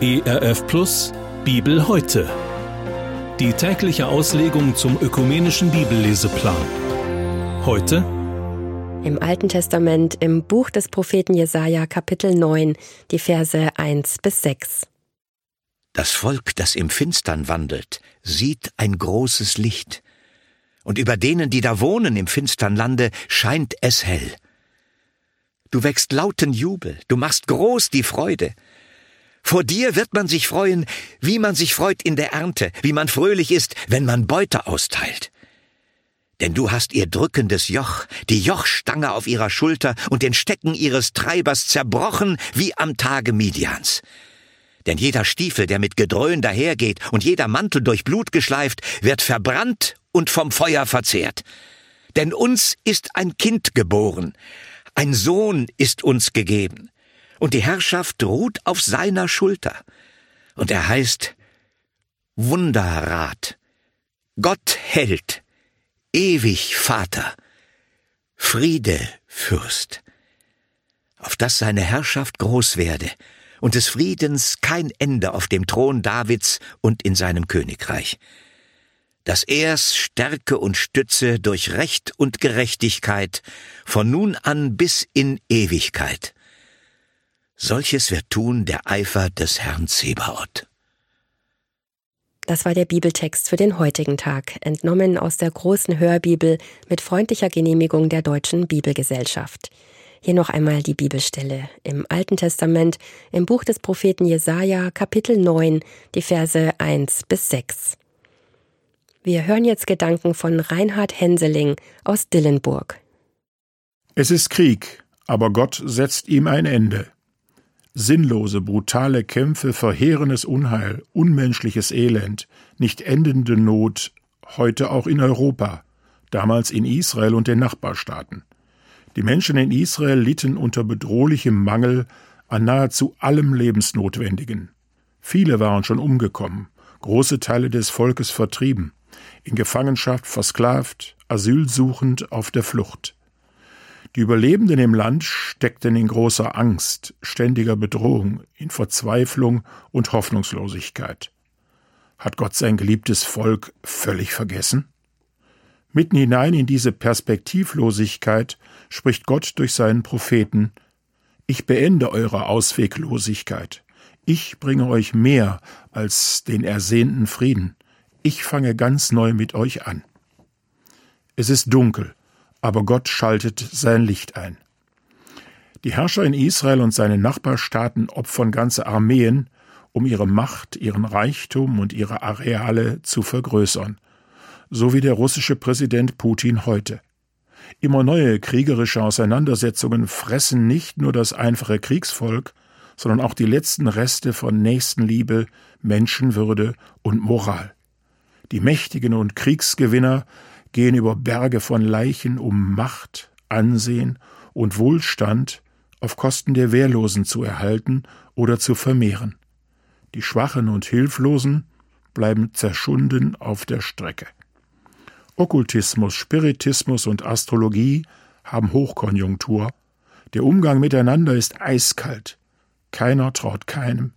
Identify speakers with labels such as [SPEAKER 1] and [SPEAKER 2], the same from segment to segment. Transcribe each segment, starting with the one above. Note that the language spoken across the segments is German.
[SPEAKER 1] ERF Plus Bibel heute. Die tägliche Auslegung zum ökumenischen Bibelleseplan. Heute
[SPEAKER 2] im Alten Testament im Buch des Propheten Jesaja Kapitel 9, die Verse 1 bis 6.
[SPEAKER 3] Das Volk, das im Finstern wandelt, sieht ein großes Licht. Und über denen, die da wohnen im finstern Lande, scheint es hell. Du wächst lauten Jubel, du machst groß die Freude. Vor dir wird man sich freuen, wie man sich freut in der Ernte, wie man fröhlich ist, wenn man Beute austeilt. Denn du hast ihr drückendes Joch, die Jochstange auf ihrer Schulter und den Stecken ihres Treibers zerbrochen wie am Tage Midians. Denn jeder Stiefel, der mit Gedröhn dahergeht und jeder Mantel durch Blut geschleift, wird verbrannt und vom Feuer verzehrt. Denn uns ist ein Kind geboren, ein Sohn ist uns gegeben, und die Herrschaft ruht auf seiner Schulter. Und er heißt Wunderrat, Gott hält, ewig Vater, Friede Fürst, auf dass seine Herrschaft groß werde und des Friedens kein Ende auf dem Thron Davids und in seinem Königreich, dass er's Stärke und Stütze durch Recht und Gerechtigkeit von nun an bis in Ewigkeit. Solches wird tun der Eifer des Herrn Zebaoth.
[SPEAKER 2] Das war der Bibeltext für den heutigen Tag, entnommen aus der großen Hörbibel mit freundlicher Genehmigung der Deutschen Bibelgesellschaft. Hier noch einmal die Bibelstelle im Alten Testament, im Buch des Propheten Jesaja, Kapitel 9, die Verse 1 bis 6. Wir hören jetzt Gedanken von Reinhard Henseling aus Dillenburg.
[SPEAKER 4] Es ist Krieg, aber Gott setzt ihm ein Ende. Sinnlose, brutale Kämpfe, verheerendes Unheil, unmenschliches Elend, nicht endende Not, heute auch in Europa, damals in Israel und den Nachbarstaaten. Die Menschen in Israel litten unter bedrohlichem Mangel an nahezu allem Lebensnotwendigen. Viele waren schon umgekommen, große Teile des Volkes vertrieben, in Gefangenschaft versklavt, asylsuchend auf der Flucht. Die Überlebenden im Land steckten in großer Angst, ständiger Bedrohung, in Verzweiflung und Hoffnungslosigkeit. Hat Gott sein geliebtes Volk völlig vergessen? Mitten hinein in diese Perspektivlosigkeit spricht Gott durch seinen Propheten Ich beende eure Ausweglosigkeit. Ich bringe euch mehr als den ersehnten Frieden. Ich fange ganz neu mit euch an. Es ist dunkel, aber Gott schaltet sein Licht ein. Die Herrscher in Israel und seine Nachbarstaaten opfern ganze Armeen, um ihre Macht, ihren Reichtum und ihre Areale zu vergrößern, so wie der russische Präsident Putin heute. Immer neue kriegerische Auseinandersetzungen fressen nicht nur das einfache Kriegsvolk, sondern auch die letzten Reste von Nächstenliebe, Menschenwürde und Moral. Die Mächtigen und Kriegsgewinner gehen über Berge von Leichen, um Macht, Ansehen und Wohlstand auf Kosten der Wehrlosen zu erhalten oder zu vermehren. Die Schwachen und Hilflosen bleiben zerschunden auf der Strecke. Okkultismus, Spiritismus und Astrologie haben Hochkonjunktur. Der Umgang miteinander ist eiskalt. Keiner traut keinem.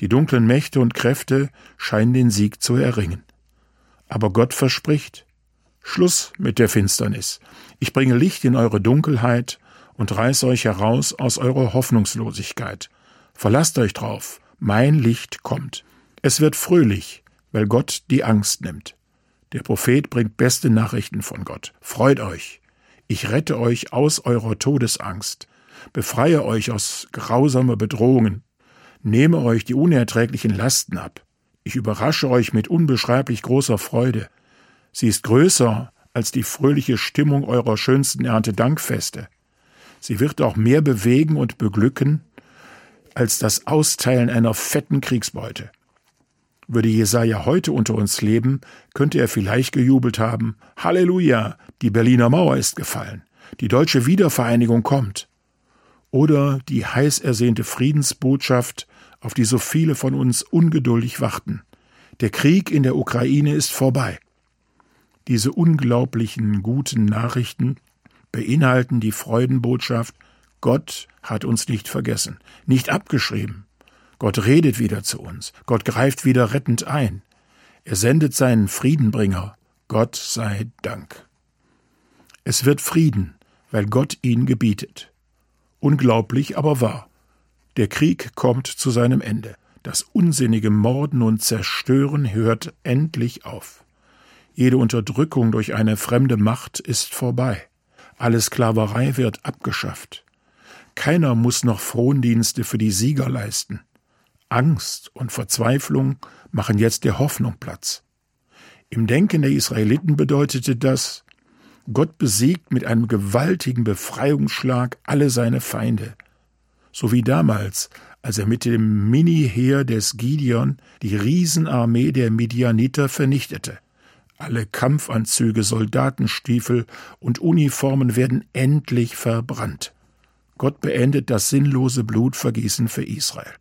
[SPEAKER 4] Die dunklen Mächte und Kräfte scheinen den Sieg zu erringen. Aber Gott verspricht, Schluss mit der Finsternis. Ich bringe Licht in eure Dunkelheit und reiß euch heraus aus eurer Hoffnungslosigkeit. Verlasst euch drauf, mein Licht kommt. Es wird fröhlich, weil Gott die Angst nimmt. Der Prophet bringt beste Nachrichten von Gott. Freut euch. Ich rette euch aus eurer Todesangst, befreie euch aus grausamer Bedrohungen, nehme euch die unerträglichen Lasten ab. Ich überrasche euch mit unbeschreiblich großer Freude. Sie ist größer als die fröhliche Stimmung eurer schönsten Erntedankfeste. Sie wird auch mehr bewegen und beglücken als das Austeilen einer fetten Kriegsbeute. Würde Jesaja heute unter uns leben, könnte er vielleicht gejubelt haben: Halleluja, die Berliner Mauer ist gefallen, die deutsche Wiedervereinigung kommt. Oder die heiß ersehnte Friedensbotschaft, auf die so viele von uns ungeduldig warten. Der Krieg in der Ukraine ist vorbei. Diese unglaublichen guten Nachrichten beinhalten die Freudenbotschaft Gott hat uns nicht vergessen, nicht abgeschrieben. Gott redet wieder zu uns. Gott greift wieder rettend ein. Er sendet seinen Friedenbringer. Gott sei Dank. Es wird Frieden, weil Gott ihn gebietet. Unglaublich, aber wahr. Der Krieg kommt zu seinem Ende. Das unsinnige Morden und Zerstören hört endlich auf. Jede Unterdrückung durch eine fremde Macht ist vorbei. Alle Sklaverei wird abgeschafft. Keiner muss noch Frondienste für die Sieger leisten. Angst und Verzweiflung machen jetzt der Hoffnung Platz. Im Denken der Israeliten bedeutete das, Gott besiegt mit einem gewaltigen Befreiungsschlag alle seine Feinde. So wie damals, als er mit dem Mini-Heer des Gideon die Riesenarmee der Midianiter vernichtete. Alle Kampfanzüge, Soldatenstiefel und Uniformen werden endlich verbrannt. Gott beendet das sinnlose Blutvergießen für Israel.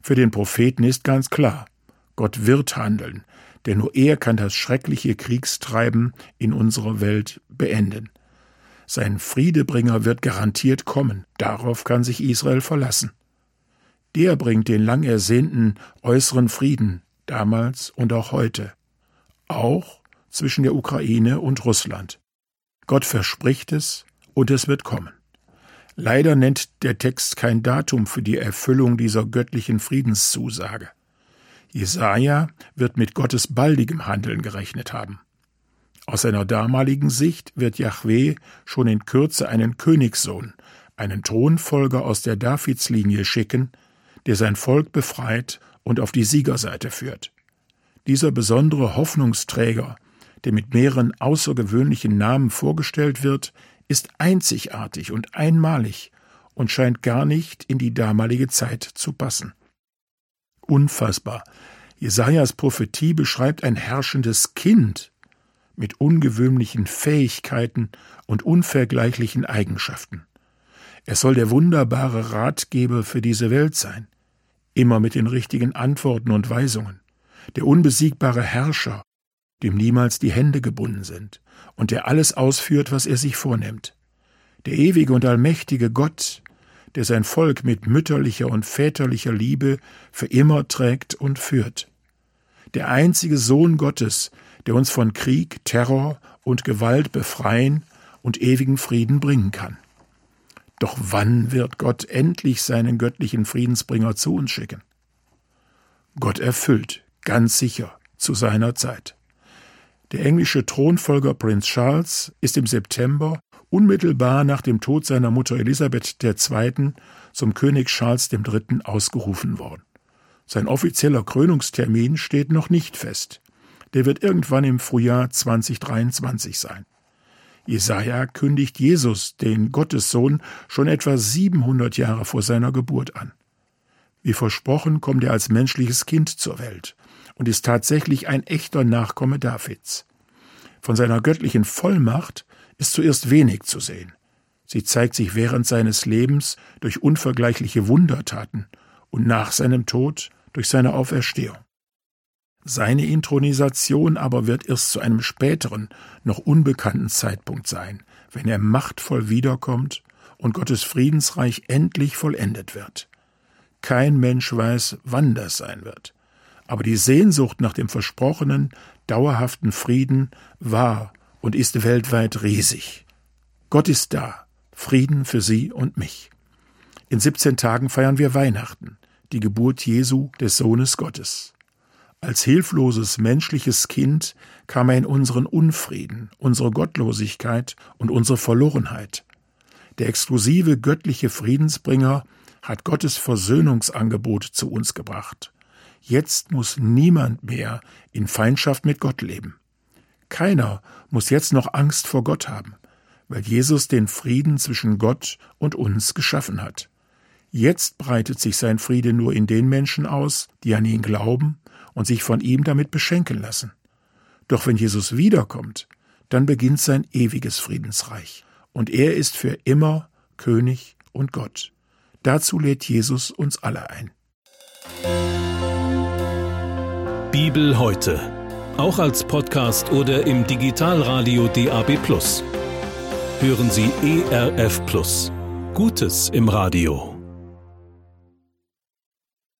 [SPEAKER 4] Für den Propheten ist ganz klar, Gott wird handeln, denn nur er kann das schreckliche Kriegstreiben in unserer Welt beenden. Sein Friedebringer wird garantiert kommen, darauf kann sich Israel verlassen. Der bringt den lang ersehnten äußeren Frieden, damals und auch heute, auch zwischen der Ukraine und Russland. Gott verspricht es und es wird kommen. Leider nennt der Text kein Datum für die Erfüllung dieser göttlichen Friedenszusage. Jesaja wird mit Gottes baldigem Handeln gerechnet haben. Aus seiner damaligen Sicht wird Yahweh schon in Kürze einen Königssohn, einen Thronfolger aus der Davidslinie schicken, der sein Volk befreit und auf die Siegerseite führt. Dieser besondere Hoffnungsträger, der mit mehreren außergewöhnlichen Namen vorgestellt wird, ist einzigartig und einmalig und scheint gar nicht in die damalige Zeit zu passen. Unfassbar. Jesajas Prophetie beschreibt ein herrschendes Kind mit ungewöhnlichen Fähigkeiten und unvergleichlichen Eigenschaften. Er soll der wunderbare Ratgeber für diese Welt sein, immer mit den richtigen Antworten und Weisungen, der unbesiegbare Herrscher, dem niemals die Hände gebunden sind und der alles ausführt, was er sich vornimmt, der ewige und allmächtige Gott, der sein Volk mit mütterlicher und väterlicher Liebe für immer trägt und führt, der einzige Sohn Gottes, der uns von Krieg, Terror und Gewalt befreien und ewigen Frieden bringen kann. Doch wann wird Gott endlich seinen göttlichen Friedensbringer zu uns schicken? Gott erfüllt, ganz sicher, zu seiner Zeit. Der englische Thronfolger Prinz Charles ist im September unmittelbar nach dem Tod seiner Mutter Elisabeth II. zum König Charles III. ausgerufen worden. Sein offizieller Krönungstermin steht noch nicht fest. Der wird irgendwann im Frühjahr 2023 sein. Jesaja kündigt Jesus, den Gottessohn, schon etwa 700 Jahre vor seiner Geburt an. Wie versprochen kommt er als menschliches Kind zur Welt und ist tatsächlich ein echter Nachkomme Davids. Von seiner göttlichen Vollmacht ist zuerst wenig zu sehen. Sie zeigt sich während seines Lebens durch unvergleichliche Wundertaten und nach seinem Tod durch seine Auferstehung. Seine Intronisation aber wird erst zu einem späteren, noch unbekannten Zeitpunkt sein, wenn er machtvoll wiederkommt und Gottes Friedensreich endlich vollendet wird. Kein Mensch weiß, wann das sein wird. Aber die Sehnsucht nach dem versprochenen, dauerhaften Frieden war und ist weltweit riesig. Gott ist da, Frieden für Sie und mich. In 17 Tagen feiern wir Weihnachten, die Geburt Jesu, des Sohnes Gottes. Als hilfloses menschliches Kind kam er in unseren Unfrieden, unsere Gottlosigkeit und unsere Verlorenheit. Der exklusive göttliche Friedensbringer hat Gottes Versöhnungsangebot zu uns gebracht. Jetzt muss niemand mehr in Feindschaft mit Gott leben. Keiner muss jetzt noch Angst vor Gott haben, weil Jesus den Frieden zwischen Gott und uns geschaffen hat. Jetzt breitet sich sein Friede nur in den Menschen aus, die an ihn glauben und sich von ihm damit beschenken lassen. Doch wenn Jesus wiederkommt, dann beginnt sein ewiges Friedensreich, und er ist für immer König und Gott. Dazu lädt Jesus uns alle ein.
[SPEAKER 1] Bibel heute, auch als Podcast oder im Digitalradio DAB. Hören Sie ERF Gutes im Radio.